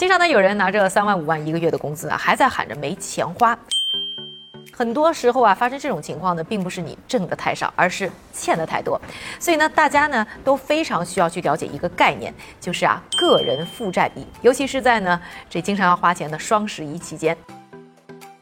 经常呢，有人拿着三万五万一个月的工资啊，还在喊着没钱花。很多时候啊，发生这种情况呢，并不是你挣的太少，而是欠的太多。所以呢，大家呢都非常需要去了解一个概念，就是啊，个人负债比，尤其是在呢这经常要花钱的双十一期间。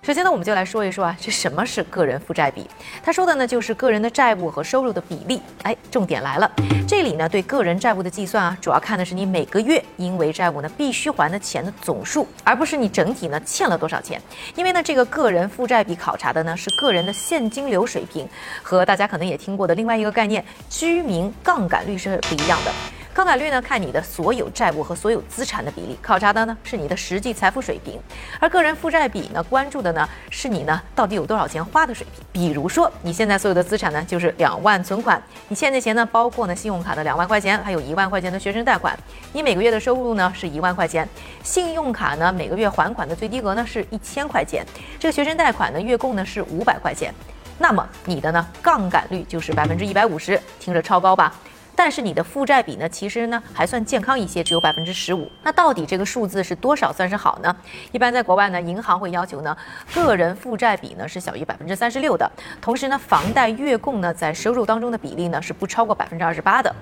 首先呢，我们就来说一说啊，这什么是个人负债比？他说的呢，就是个人的债务和收入的比例。哎，重点来了，这里呢，对个人债务的计算啊，主要看的是你每个月因为债务呢必须还的钱的总数，而不是你整体呢欠了多少钱。因为呢，这个个人负债比考察的呢是个人的现金流水平，和大家可能也听过的另外一个概念居民杠杆率是不一样的。杠杆率呢，看你的所有债务和所有资产的比例，考察的呢是你的实际财富水平；而个人负债比呢，关注的呢是你呢到底有多少钱花的水平。比如说，你现在所有的资产呢就是两万存款，你欠的钱呢包括呢信用卡的两万块钱，还有一万块钱的学生贷款。你每个月的收入呢是一万块钱，信用卡呢每个月还款的最低额呢是一千块钱，这个学生贷款呢月供呢是五百块钱，那么你的呢杠杆率就是百分之一百五十，听着超高吧？但是你的负债比呢，其实呢还算健康一些，只有百分之十五。那到底这个数字是多少算是好呢？一般在国外呢，银行会要求呢，个人负债比呢是小于百分之三十六的，同时呢，房贷月供呢在收入当中的比例呢是不超过百分之二十八的。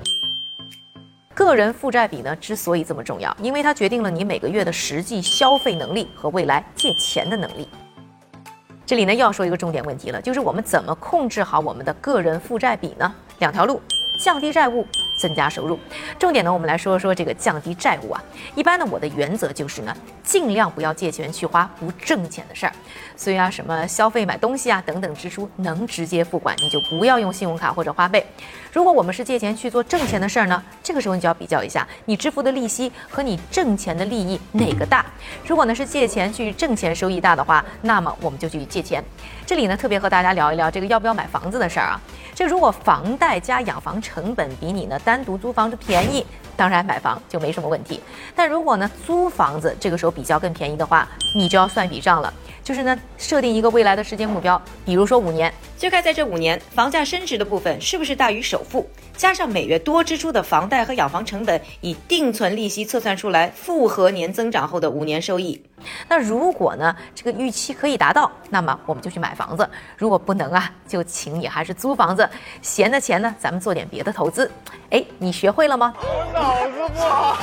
个人负债比呢之所以这么重要，因为它决定了你每个月的实际消费能力和未来借钱的能力。这里呢又要说一个重点问题了，就是我们怎么控制好我们的个人负债比呢？两条路。降低债务，增加收入。重点呢，我们来说说这个降低债务啊。一般呢，我的原则就是呢，尽量不要借钱去花不挣钱的事儿。所以啊，什么消费、买东西啊等等支出能直接付款，你就不要用信用卡或者花呗。如果我们是借钱去做挣钱的事儿呢，这个时候你就要比较一下，你支付的利息和你挣钱的利益哪个大。如果呢是借钱去挣钱收益大的话，那么我们就去借钱。这里呢特别和大家聊一聊这个要不要买房子的事儿啊。这如果房贷加养房成本比你呢单独租房子便宜，当然买房就没什么问题。但如果呢租房子这个时候比较更便宜的话，你就要算一笔账了。就是呢，设定一个未来的时间目标，比如说五年，就看在这五年房价升值的部分是不是大于首付，加上每月多支出的房贷和养房成本，以定存利息测算出来复合年增长后的五年收益。那如果呢这个预期可以达到，那么我们就去买房子；如果不能啊，就请你还是租房子，闲的钱呢，咱们做点别的投资。哎，你学会了吗？脑子不好。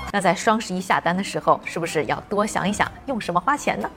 那在双十一下单的时候，是不是要多想一想用什么花钱呢？